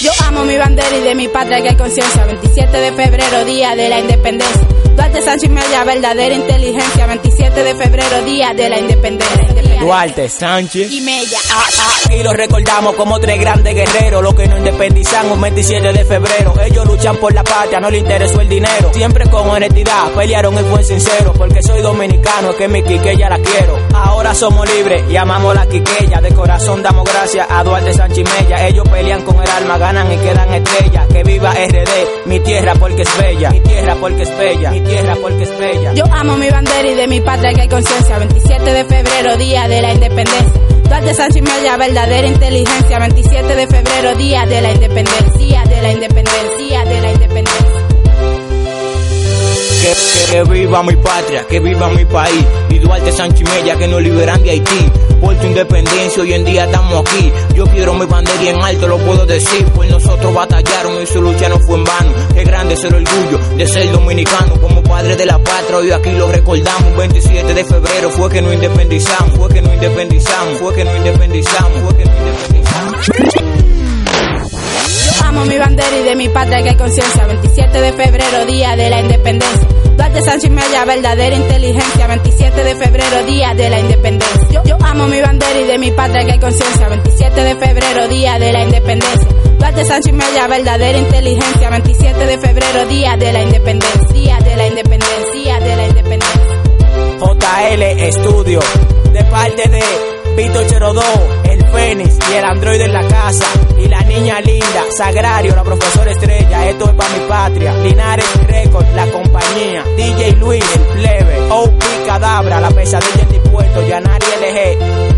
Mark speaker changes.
Speaker 1: Yo amo mi bandera y de mi patria que hay conciencia. 27 de febrero, día de la independencia. Duarte Sánchez Mella, verdadera inteligencia. 27 de febrero, día de la independencia.
Speaker 2: Duarte Sánchez
Speaker 1: y Mella.
Speaker 2: Aquí los recordamos como tres grandes guerreros, los que nos independizan un 27 de febrero. Ellos luchan por la patria, no les interesó el dinero. Siempre con honestidad, pelearon y fue sincero. Porque soy dominicano, que mi quiqueya la quiero. Ahora somos libres y amamos la quiqueya. De corazón damos gracias a Duarte Sánchez y Mella. Ellos pelean con el alma, ganan y quedan estrellas. Que viva RD, mi tierra porque es bella. Mi tierra porque es bella, mi tierra porque es bella.
Speaker 1: Yo amo mi bandera y de mi patria que hay conciencia. 27 de febrero, día de la independencia. Duarte Sánchez Mella, verdadera inteligencia. 27 de febrero, día de la independencia, de la independencia,
Speaker 2: Que, viva mi patria, que viva mi país. Y Duarte Sánchez Mella que nos liberan de Haití. Por tu independencia hoy en día estamos aquí. Yo quiero mi bandera y en alto lo puedo decir. Pues nosotros batallaron y su lucha no fue en vano. Qué grande es el orgullo de ser dominicano. Como padre de la patria hoy aquí lo recordamos. 27 de febrero fue que nos independizamos. Fue que nos independizamos. Fue que nos independizamos. Fue que nos independizamos.
Speaker 1: Amo mi bandera y de mi patria que hay conciencia. 27 de febrero, día de la independencia. Sánchez Mella, verdadera inteligencia. 27 de febrero, día de la independencia. Yo, yo amo mi bandera y de mi patria que hay conciencia. 27 de febrero, día de la independencia. Duarte Sánchez Mella, verdadera inteligencia. 27 de febrero, día de la independencia. De la independencia, de la independencia.
Speaker 2: JL Estudio, de parte de Vito Cherodó, el Fénix y el androide en la casa. Y la niña linda, Sagrario, la profesora estrella. Esto es para mi patria. Linares Cadabra, la pesadilla en dispuesto. Yanari LG.